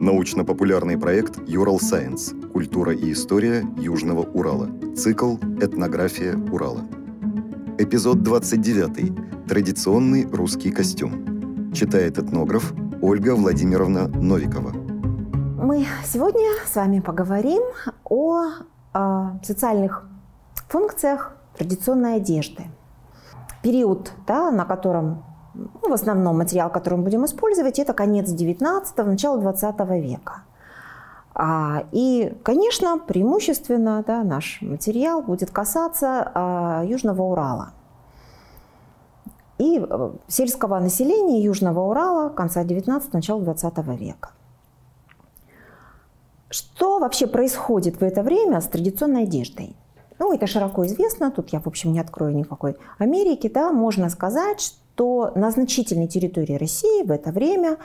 Научно-популярный проект «Юрал Сайенс. Культура и история Южного Урала». Цикл «Этнография Урала». Эпизод 29. Традиционный русский костюм. Читает этнограф Ольга Владимировна Новикова. Мы сегодня с вами поговорим о, о социальных функциях традиционной одежды. Период, да, на котором ну, в основном материал, который мы будем использовать, это конец 19-го, начало 20 века. А, и, конечно, преимущественно да, наш материал будет касаться а, Южного Урала и э, сельского населения Южного Урала конца 19 начала 20 века. Что вообще происходит в это время с традиционной одеждой? Ну, это широко известно, тут я, в общем, не открою никакой Америки, да, можно сказать, что на значительной территории России в это время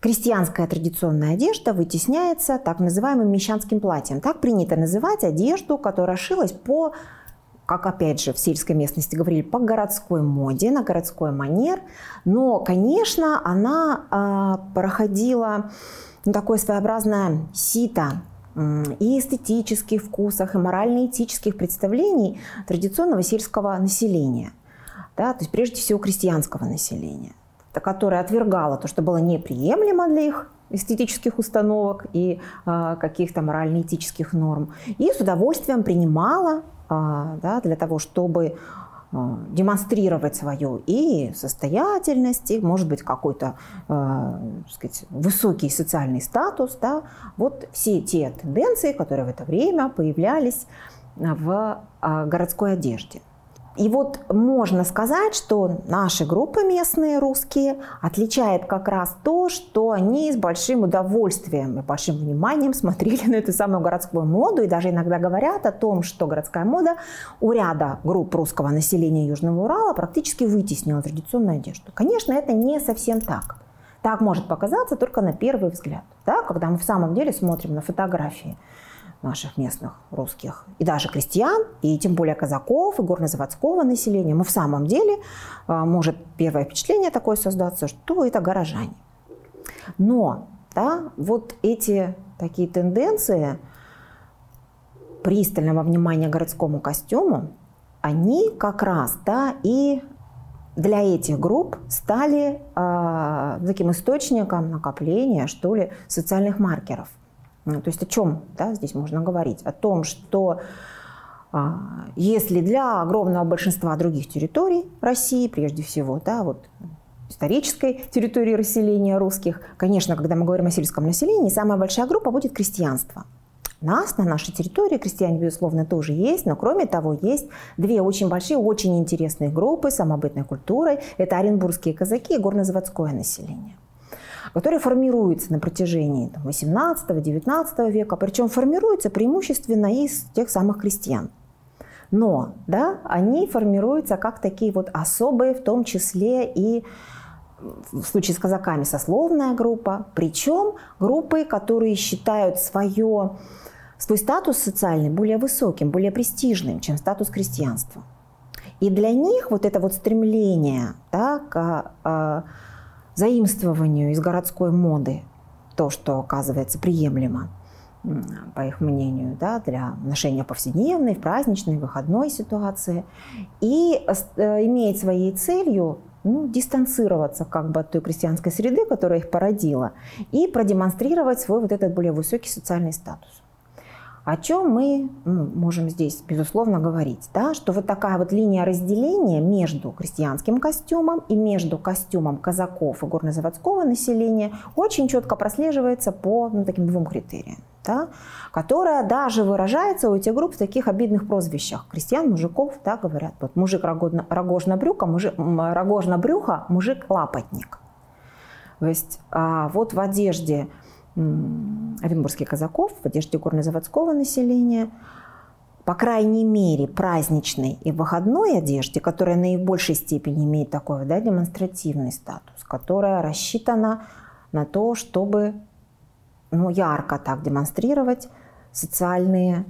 крестьянская традиционная одежда вытесняется так называемым мещанским платьем. Так принято называть одежду, которая шилась по как опять же в сельской местности говорили, по городской моде, на городской манер. Но, конечно, она э, проходила ну, такое своеобразное сито и эстетических вкусах, и морально-этических представлений традиционного сельского населения. Да, то есть прежде всего крестьянского населения, которое отвергало то, что было неприемлемо для их эстетических установок и э, каких-то морально-этических норм, и с удовольствием принимала э, да, для того, чтобы Э, демонстрировать свою и состоятельность, и, может быть, какой-то э, сказать, высокий социальный статус. Да? Вот все те тенденции, которые в это время появлялись в городской одежде. И вот можно сказать, что наши группы местные русские отличает как раз то, что они с большим удовольствием и большим вниманием смотрели на эту самую городскую моду и даже иногда говорят о том, что городская мода у ряда групп русского населения Южного Урала практически вытеснила традиционную одежду. Конечно, это не совсем так. Так может показаться только на первый взгляд, да, когда мы в самом деле смотрим на фотографии наших местных русских, и даже крестьян, и тем более казаков, и горнозаводского населения, мы в самом деле а, может первое впечатление такое создаться, что это горожане. Но да, вот эти такие тенденции пристального внимания городскому костюму, они как раз да, и для этих групп стали э, таким источником накопления, что ли, социальных маркеров – то есть о чем да, здесь можно говорить? О том, что а, если для огромного большинства других территорий России, прежде всего, да, вот исторической территории расселения русских, конечно, когда мы говорим о сельском населении, самая большая группа будет крестьянство. Нас, на нашей территории, крестьяне, безусловно, тоже есть, но кроме того, есть две очень большие, очень интересные группы самобытной культуры. Это оренбургские казаки и горнозаводское население который формируется на протяжении 18-19 века, причем формируется преимущественно из тех самых крестьян. Но да, они формируются как такие вот особые, в том числе и в случае с казаками сословная группа, причем группы, которые считают свое, свой статус социальный более высоким, более престижным, чем статус крестьянства. И для них вот это вот стремление да, к а, заимствованию из городской моды то, что оказывается приемлемо, по их мнению, да, для ношения повседневной, праздничной, выходной ситуации, и э, имеет своей целью ну, дистанцироваться как бы от той крестьянской среды, которая их породила, и продемонстрировать свой вот этот более высокий социальный статус. О чем мы ну, можем здесь, безусловно, говорить? Да? Что вот такая вот линия разделения между крестьянским костюмом и между костюмом казаков и горнозаводского населения очень четко прослеживается по ну, таким двум критериям. Да? которая даже выражается у этих групп в таких обидных прозвищах. Крестьян, мужиков, да, говорят, вот мужик рогожно-брюха, мужик, рогожно-брюха, мужик-лапотник. То есть а, вот в одежде оренбургских казаков в одежде горнозаводского населения, по крайней мере, праздничной и выходной одежде, которая наибольшей степени имеет такой да, демонстративный статус, которая рассчитана на то, чтобы ну, ярко так демонстрировать социальные,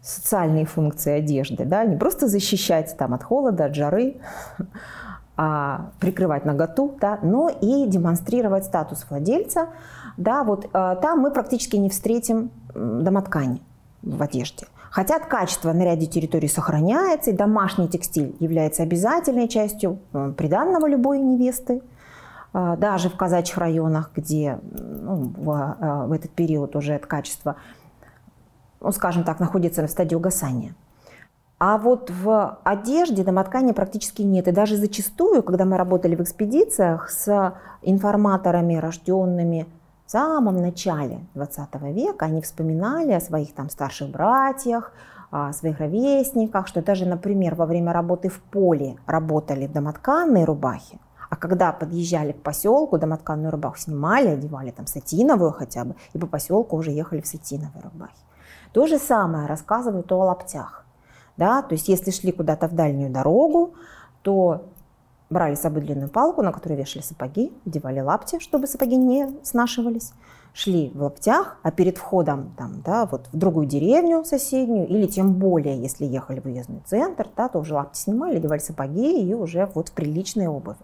социальные функции одежды. Да? Не просто защищать там, от холода, от жары, а, прикрывать наготу, да, но и демонстрировать статус владельца. Да, вот а, там мы практически не встретим домоткани в одежде. Хотя качество на ряде территорий сохраняется, и домашний текстиль является обязательной частью приданного любой невесты. А, даже в казачьих районах, где ну, в, а, в этот период уже это качество, ну, скажем так, находится в стадии угасания. А вот в одежде домоткани практически нет. И даже зачастую, когда мы работали в экспедициях с информаторами, рожденными в самом начале 20 века, они вспоминали о своих там старших братьях, о своих ровесниках, что даже, например, во время работы в поле работали в домотканной рубахе, а когда подъезжали к поселку, домотканную рубаху снимали, одевали там сатиновую хотя бы, и по поселку уже ехали в сатиновой рубахе. То же самое рассказывают о лаптях. Да? То есть если шли куда-то в дальнюю дорогу, то брали с собой длинную палку, на которую вешали сапоги, одевали лапти, чтобы сапоги не снашивались, шли в лаптях, а перед входом там, да, вот в другую деревню соседнюю, или тем более, если ехали в уездный центр, да, то уже лапти снимали, одевали сапоги и уже вот в приличные обуви.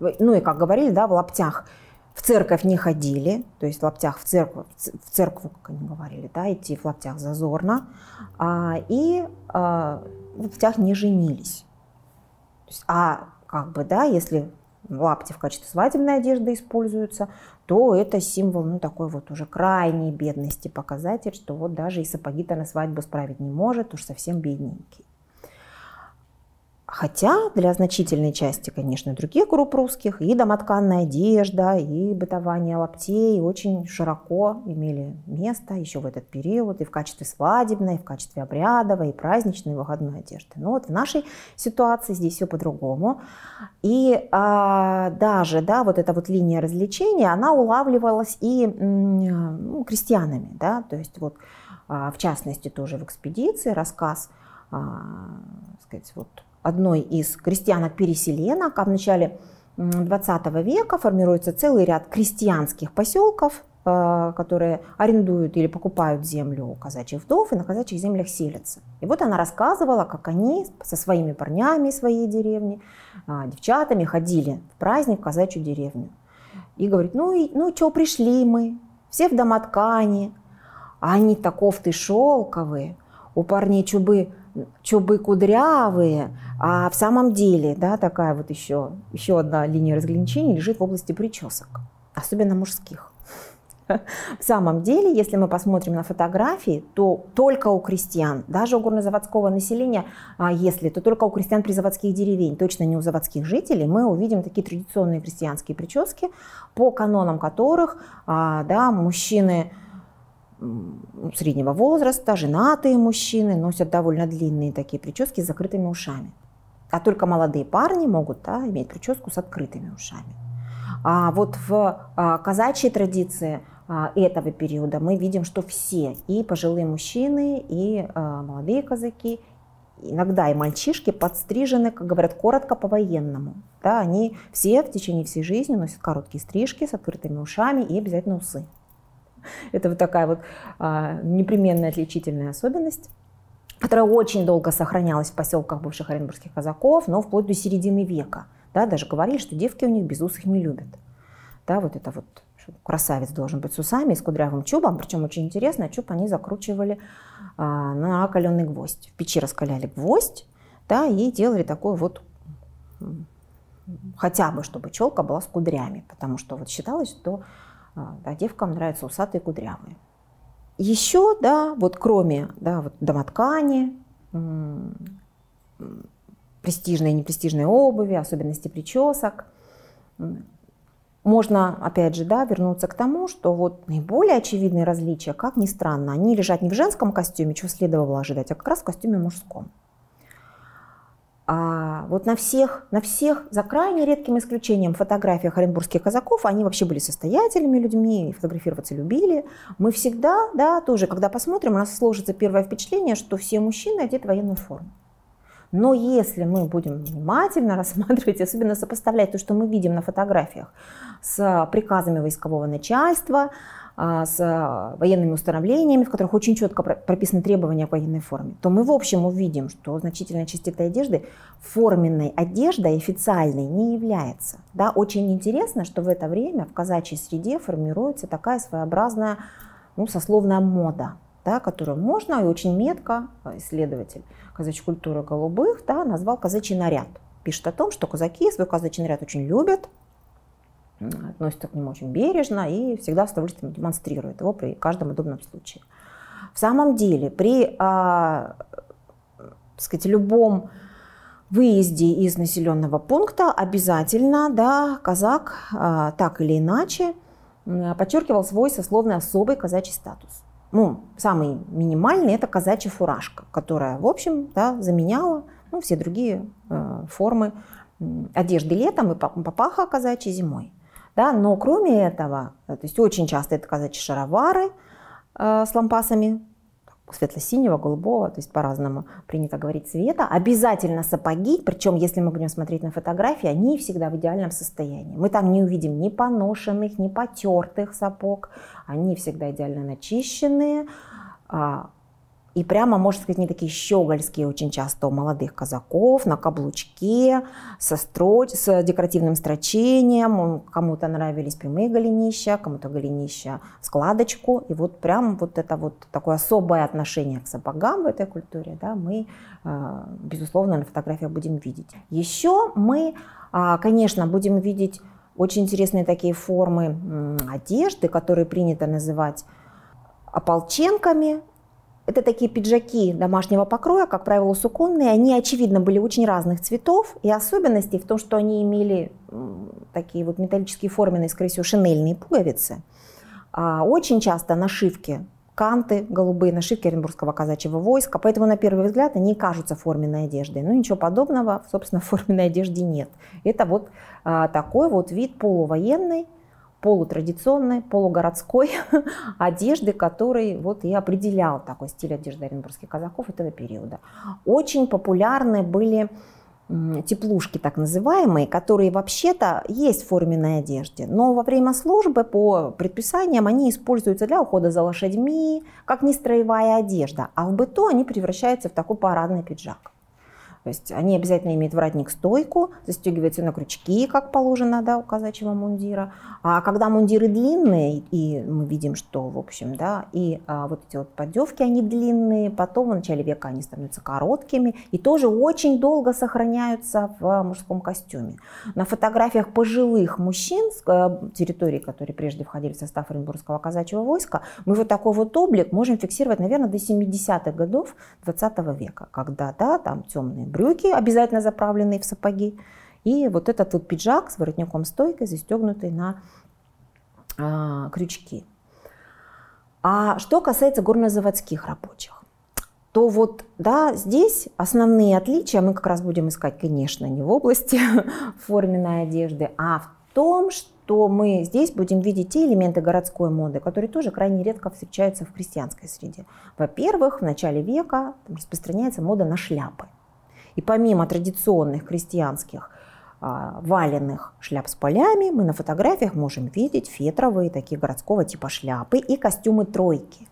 Ну и, как говорили, да, в лаптях в церковь не ходили, то есть в лаптях в церковь, в церкву, как они говорили, да, идти в лаптях зазорно, а, и а, в лаптях не женились. Есть, а как бы, да, если лапти в качестве свадебной одежды используются, то это символ, ну, такой вот уже крайней бедности, показатель, что вот даже и сапоги-то на свадьбу справить не может, уж совсем бедненький. Хотя для значительной части, конечно, других групп русских и домотканная одежда, и бытование лаптей очень широко имели место еще в этот период и в качестве свадебной, и в качестве обрядовой, и праздничной, и выходной одежды. Но вот в нашей ситуации здесь все по-другому. И а, даже да, вот эта вот линия развлечения, она улавливалась и ну, крестьянами. Да? То есть вот а, в частности тоже в экспедиции рассказ а, сказать, вот, одной из крестьянок-переселенок, а в начале 20 века формируется целый ряд крестьянских поселков, э, которые арендуют или покупают землю у казачьих вдов и на казачьих землях селятся. И вот она рассказывала, как они со своими парнями своей деревни, а, девчатами ходили в праздник в казачью деревню. И говорит, ну, и, ну что, пришли мы, все в домоткани, а они таков ты шелковые, у парней чубы чубы кудрявые, а в самом деле, да, такая вот еще, еще одна линия разграничения лежит в области причесок, особенно мужских. В самом деле, если мы посмотрим на фотографии, то только у крестьян, даже у горнозаводского населения, а если, то только у крестьян призаводских деревень, точно не у заводских жителей, мы увидим такие традиционные крестьянские прически, по канонам которых а, да, мужчины среднего возраста, женатые мужчины носят довольно длинные такие прически с закрытыми ушами. А только молодые парни могут да, иметь прическу с открытыми ушами. А вот в а, казачьей традиции а, этого периода мы видим, что все, и пожилые мужчины, и а, молодые казаки, иногда и мальчишки подстрижены, как говорят, коротко по-военному. Да, они все в течение всей жизни носят короткие стрижки с открытыми ушами и обязательно усы. Это вот такая вот а, непременная отличительная особенность которая очень долго сохранялась в поселках бывших оренбургских казаков, но вплоть до середины века. Да, даже говорили, что девки у них без усых не любят. Да, вот это вот красавец должен быть с усами, с кудрявым чубом. Причем очень интересно, чуб они закручивали а, на окаленный гвоздь. В печи раскаляли гвоздь, да, и делали такой вот хотя бы, чтобы челка была с кудрями, потому что вот считалось, что а, да, девкам нравятся усатые кудрявые. Еще, да, вот кроме да, вот домоткани, престижной и непрестижной обуви, особенности причесок, можно, опять же, да, вернуться к тому, что вот наиболее очевидные различия, как ни странно, они лежат не в женском костюме, чего следовало ожидать, а как раз в костюме мужском. А вот на всех, на всех, за крайне редким исключением, фотографиях оренбургских казаков, они вообще были состоятельными людьми, фотографироваться любили. Мы всегда, да, тоже, когда посмотрим, у нас сложится первое впечатление, что все мужчины одеты в военную форму. Но если мы будем внимательно рассматривать, особенно сопоставлять то, что мы видим на фотографиях с приказами войскового начальства, с военными установлениями, в которых очень четко прописаны требования к военной форме, то мы в общем увидим, что значительная часть этой одежды форменной одеждой официальной не является. Да, очень интересно, что в это время в казачьей среде формируется такая своеобразная ну, сословная мода, да, которую можно и очень метко исследователь казачьей культуры голубых да, назвал казачий наряд. Пишет о том, что казаки свой казачий наряд очень любят, относятся к нему очень бережно и всегда с удовольствием демонстрируют его при каждом удобном случае. В самом деле, при а, сказать, любом выезде из населенного пункта обязательно да, казак а, так или иначе подчеркивал свой сословный особый казачий статус. Ну, самый минимальный – это казачья фуражка, которая, в общем, да, заменяла ну, все другие э, формы одежды летом и папаха казачьей зимой. Да? Но кроме этого, то есть очень часто это казачьи шаровары э, с лампасами, светло-синего, голубого, то есть по-разному принято говорить цвета. Обязательно сапоги, причем если мы будем смотреть на фотографии, они всегда в идеальном состоянии. Мы там не увидим ни поношенных, ни потертых сапог, они всегда идеально начищенные, а, и прямо, можно сказать, не такие щегольские очень часто у молодых казаков, на каблучке, со строч, с декоративным строчением. Кому-то нравились прямые голенища, кому-то голенища складочку. И вот прям вот это вот такое особое отношение к сапогам в этой культуре, да, мы, э, безусловно, на фотографиях будем видеть. Еще мы, а, конечно, будем видеть очень интересные такие формы одежды, которые принято называть ополченками, это такие пиджаки домашнего покроя, как правило, суконные. Они, очевидно, были очень разных цветов. И особенности в том, что они имели такие вот металлические форменные, скорее всего, шинельные пуговицы. А очень часто нашивки канты голубые, нашивки Оренбургского казачьего войска. Поэтому на первый взгляд они кажутся форменной одеждой. Но ничего подобного, собственно, в форменной одежде нет. Это вот а, такой вот вид полувоенный, полутрадиционной, полугородской одежды, который вот и определял такой стиль одежды оренбургских казаков этого периода. Очень популярны были теплушки так называемые, которые вообще-то есть в форменной одежде, но во время службы по предписаниям они используются для ухода за лошадьми, как не строевая одежда, а в быту они превращаются в такой парадный пиджак. То есть они обязательно имеют воротник-стойку, застегиваются на крючки, как положено да, у казачьего мундира. А когда мундиры длинные, и мы видим, что, в общем, да, и а, вот эти вот поддевки, они длинные, потом в начале века они становятся короткими и тоже очень долго сохраняются в мужском костюме. На фотографиях пожилых мужчин с э, территории, которые прежде входили в состав Оренбургского казачьего войска, мы вот такой вот облик можем фиксировать, наверное, до 70-х годов 20 века, когда, да, там темные брюки, обязательно заправленные в сапоги, и вот этот вот пиджак с воротником стойкой, застегнутый на а, крючки. А что касается горнозаводских рабочих, то вот, да, здесь основные отличия мы как раз будем искать, конечно, не в области форменной одежды, а в том, что мы здесь будем видеть те элементы городской моды, которые тоже крайне редко встречаются в крестьянской среде. Во-первых, в начале века распространяется мода на шляпы. И помимо традиционных крестьянских а, валенных шляп с полями, мы на фотографиях можем видеть фетровые такие городского типа шляпы и костюмы тройки.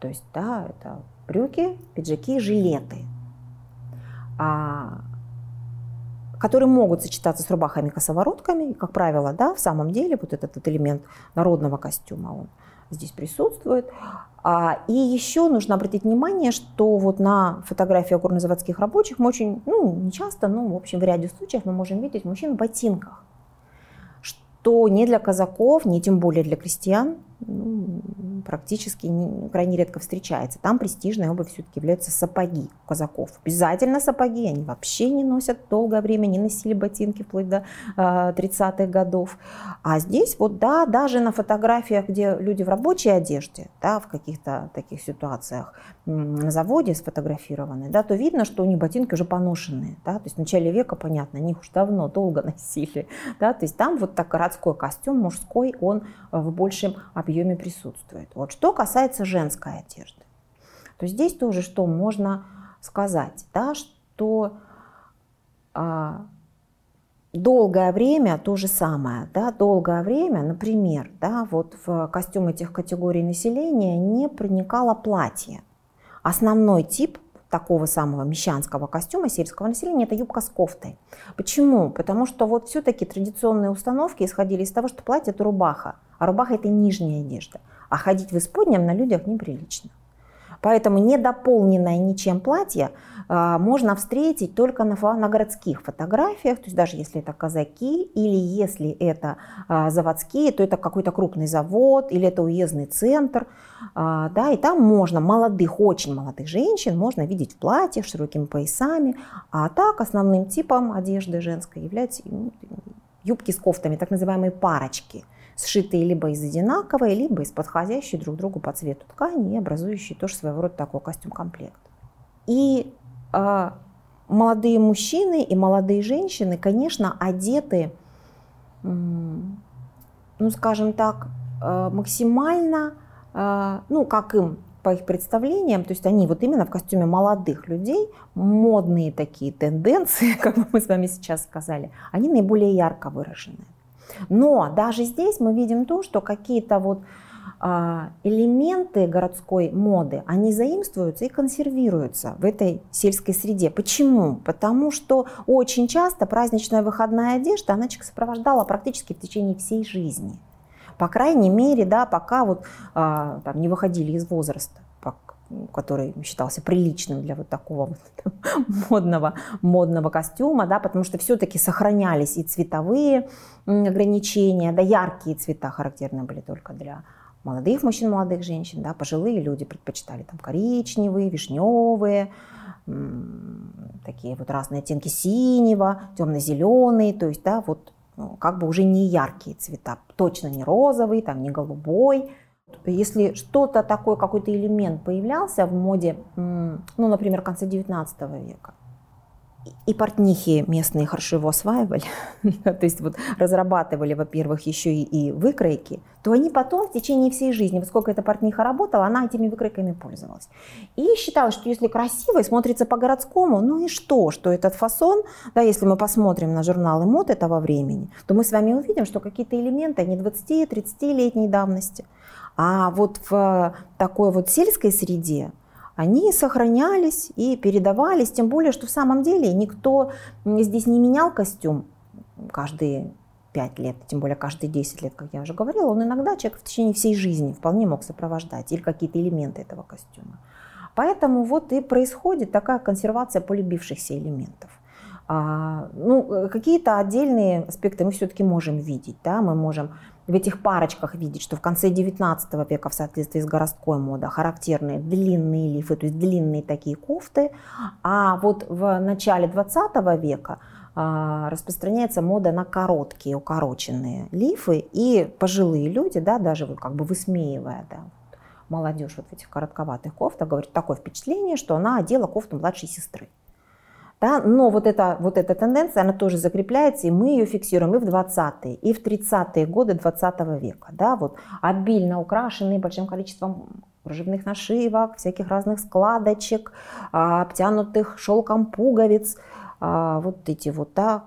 То есть, да, это брюки, пиджаки, жилеты, а, которые могут сочетаться с рубахами-косоворотками. И, как правило, да, в самом деле вот этот вот элемент народного костюма, он здесь присутствует. А, и еще нужно обратить внимание, что вот на фотографиях горнозаводских рабочих мы очень, ну, не часто, но в общем в ряде случаев мы можем видеть мужчин в ботинках, что не для казаков, не тем более для крестьян ну, практически не, крайне редко встречается. Там престижной обувь все-таки являются сапоги у казаков. Обязательно сапоги, они вообще не носят долгое время, не носили ботинки вплоть до э, а, 30-х годов. А здесь вот, да, даже на фотографиях, где люди в рабочей одежде, да, в каких-то таких ситуациях на заводе сфотографированы, да, то видно, что у них ботинки уже поношенные. Да, то есть в начале века, понятно, они их уж давно, долго носили. Да, то есть там вот так городской костюм мужской, он в большем объеме присутствует. Вот что касается женской одежды, то здесь тоже что можно сказать, да, что а, долгое время то же самое, да, долгое время, например, да, вот в костюм этих категорий населения не проникало платье. Основной тип такого самого мещанского костюма сельского населения это юбка с кофтой. Почему? Потому что вот все-таки традиционные установки исходили из того, что платье это рубаха, а рубаха это нижняя одежда, а ходить в исподнем на людях неприлично. Поэтому недополненное ничем платье а, можно встретить только на, на городских фотографиях, то есть даже если это казаки или если это а, заводские, то это какой-то крупный завод или это уездный центр, а, да, и там можно молодых, очень молодых женщин можно видеть в платьях с широкими поясами, а так основным типом одежды женской являются юбки с кофтами, так называемые парочки – сшитые либо из одинаковой, либо из подходящей друг другу по цвету ткани образующие тоже своего рода такой костюм-комплект. И э, молодые мужчины и молодые женщины, конечно, одеты, э, ну, скажем так, э, максимально, э, ну, как им по их представлениям, то есть они вот именно в костюме молодых людей, модные такие тенденции, как мы с вами сейчас сказали, они наиболее ярко выражены. Но даже здесь мы видим то, что какие-то вот а, элементы городской моды, они заимствуются и консервируются в этой сельской среде. Почему? Потому что очень часто праздничная выходная одежда, она сопровождала практически в течение всей жизни. По крайней мере, да, пока вот а, там, не выходили из возраста который считался приличным для вот такого вот модного, модного костюма, да, потому что все-таки сохранялись и цветовые ограничения, да, яркие цвета характерны были только для молодых мужчин, молодых женщин, да, пожилые люди предпочитали там коричневые, вишневые, такие вот разные оттенки синего, темно-зеленый, то есть, да, вот ну, как бы уже не яркие цвета, точно не розовый, там не голубой, если что-то такое, какой-то элемент появлялся в моде, ну, например, в конце 19 века, и портнихи местные хорошо его осваивали, то есть вот разрабатывали, во-первых, еще и, и выкройки, то они потом в течение всей жизни, вот сколько эта портниха работала, она этими выкройками пользовалась. И считалось, что если красиво и смотрится по-городскому, ну и что, что этот фасон, да, если мы посмотрим на журналы мод этого времени, то мы с вами увидим, что какие-то элементы, они 20-30-летней давности – а вот в такой вот сельской среде они сохранялись и передавались, тем более, что в самом деле никто здесь не менял костюм каждые 5 лет, тем более каждые 10 лет, как я уже говорила, он иногда человек в течение всей жизни вполне мог сопровождать или какие-то элементы этого костюма. Поэтому вот и происходит такая консервация полюбившихся элементов. А, ну, какие-то отдельные аспекты мы все-таки можем видеть. Да? Мы можем в этих парочках видеть, что в конце 19 века в соответствии с городской модой характерные длинные лифы, то есть длинные такие кофты, а вот в начале 20 века а, распространяется мода на короткие, укороченные лифы, и пожилые люди, да, даже вот как бы высмеивая, да, молодежь вот в этих коротковатых кофтах, говорит, такое впечатление, что она одела кофту младшей сестры. Да? Но вот эта, вот эта тенденция, она тоже закрепляется, и мы ее фиксируем и в 20-е, и в 30-е годы 20 века. Да? Вот обильно украшенные большим количеством кружевных нашивок, всяких разных складочек, а, обтянутых шелком пуговиц, а, вот эти вот да,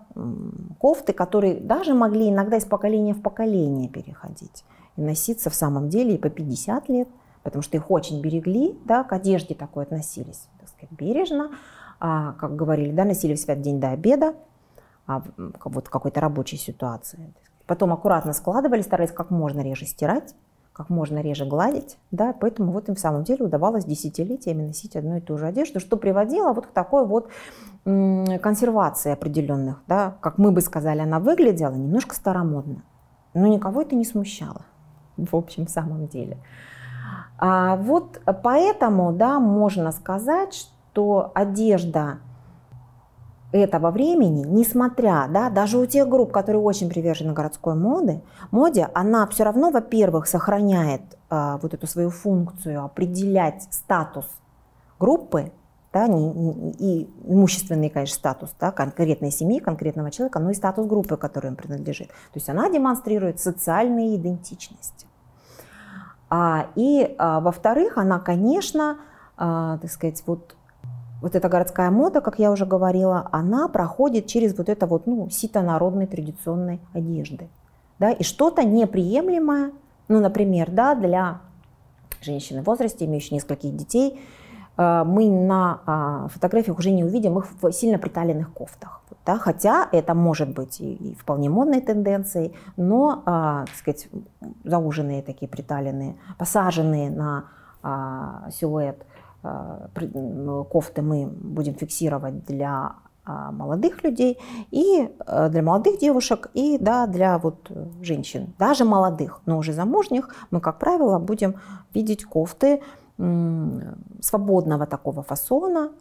кофты, которые даже могли иногда из поколения в поколение переходить и носиться в самом деле и по 50 лет, потому что их очень берегли, да, к одежде такой относились, так сказать, бережно, а, как говорили, да, носили в свят день до обеда, а, вот в какой-то рабочей ситуации. Потом аккуратно складывали, старались как можно реже стирать, как можно реже гладить, да, поэтому вот им в самом деле удавалось десятилетиями носить одну и ту же одежду, что приводило вот к такой вот консервации определенных, да, как мы бы сказали, она выглядела немножко старомодно, но никого это не смущало, в общем, в самом деле. А вот поэтому, да, можно сказать, что что одежда этого времени, несмотря, да, даже у тех групп, которые очень привержены городской моде, моде, она все равно, во-первых, сохраняет э, вот эту свою функцию определять статус группы, да, не, не, и имущественный, конечно, статус да, конкретной семьи, конкретного человека, но и статус группы, которой он принадлежит. То есть она демонстрирует социальные идентичности. А, и, а, во-вторых, она, конечно, а, так сказать, вот вот эта городская мода, как я уже говорила, она проходит через вот это вот, ну, сито народной традиционной одежды. Да, и что-то неприемлемое, ну, например, да, для женщины в возрасте, имеющей нескольких детей, э, мы на а, фотографиях уже не увидим их в сильно приталенных кофтах. Да, хотя это может быть и, вполне модной тенденцией, но, а, так сказать, зауженные такие приталенные, посаженные на а, силуэт кофты мы будем фиксировать для а, молодых людей и а, для молодых девушек и да, для вот женщин, даже молодых, но уже замужних, мы, как правило, будем видеть кофты свободного такого фасона,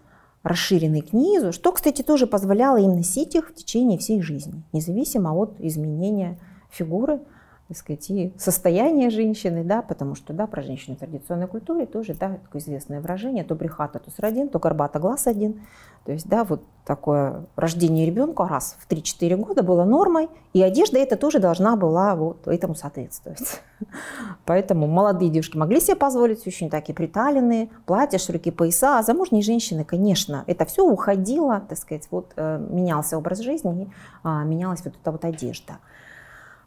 расширенный к низу, что, кстати, тоже позволяло им носить их в течение всей жизни, независимо от изменения фигуры так сказать, и состояние женщины, да, потому что, да, про женщину в традиционной культуре тоже, да, такое известное выражение, то брехата, то сродин, то горбата, глаз один. То есть, да, вот такое рождение ребенка раз в 3-4 года было нормой, и одежда эта тоже должна была вот этому соответствовать. Поэтому молодые девушки могли себе позволить очень такие приталенные платья, широкие пояса, а замужние женщины, конечно, это все уходило, так сказать, вот э, менялся образ жизни, а, менялась вот эта вот одежда.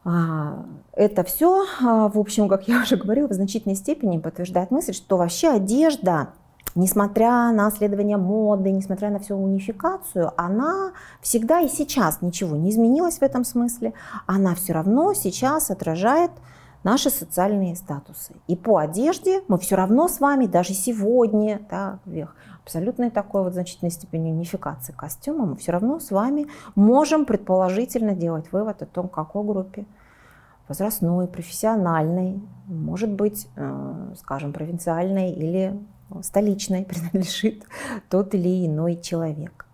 А, это все, а, в общем, как я уже говорила, в значительной степени подтверждает мысль, что вообще одежда, несмотря на следование моды, несмотря на всю унификацию, она всегда и сейчас ничего не изменилась в этом смысле. Она все равно сейчас отражает наши социальные статусы. И по одежде мы все равно с вами, даже сегодня, да, в абсолютной такой вот значительной степени унификации костюма, мы все равно с вами можем предположительно делать вывод о том, какой группе возрастной, профессиональной, может быть, э, скажем, провинциальной или столичной принадлежит тот или иной человек.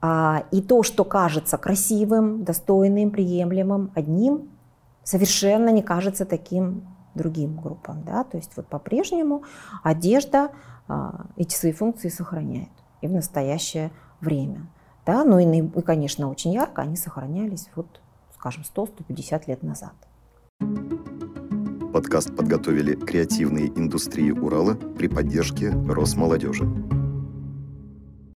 А, и то, что кажется красивым, достойным, приемлемым одним, совершенно не кажется таким другим группам. Да? То есть вот по-прежнему одежда эти свои функции сохраняет и в настоящее время. Да? Ну и, и, конечно, очень ярко они сохранялись, вот, скажем, 100-150 лет назад. Подкаст подготовили креативные индустрии Урала при поддержке Росмолодежи.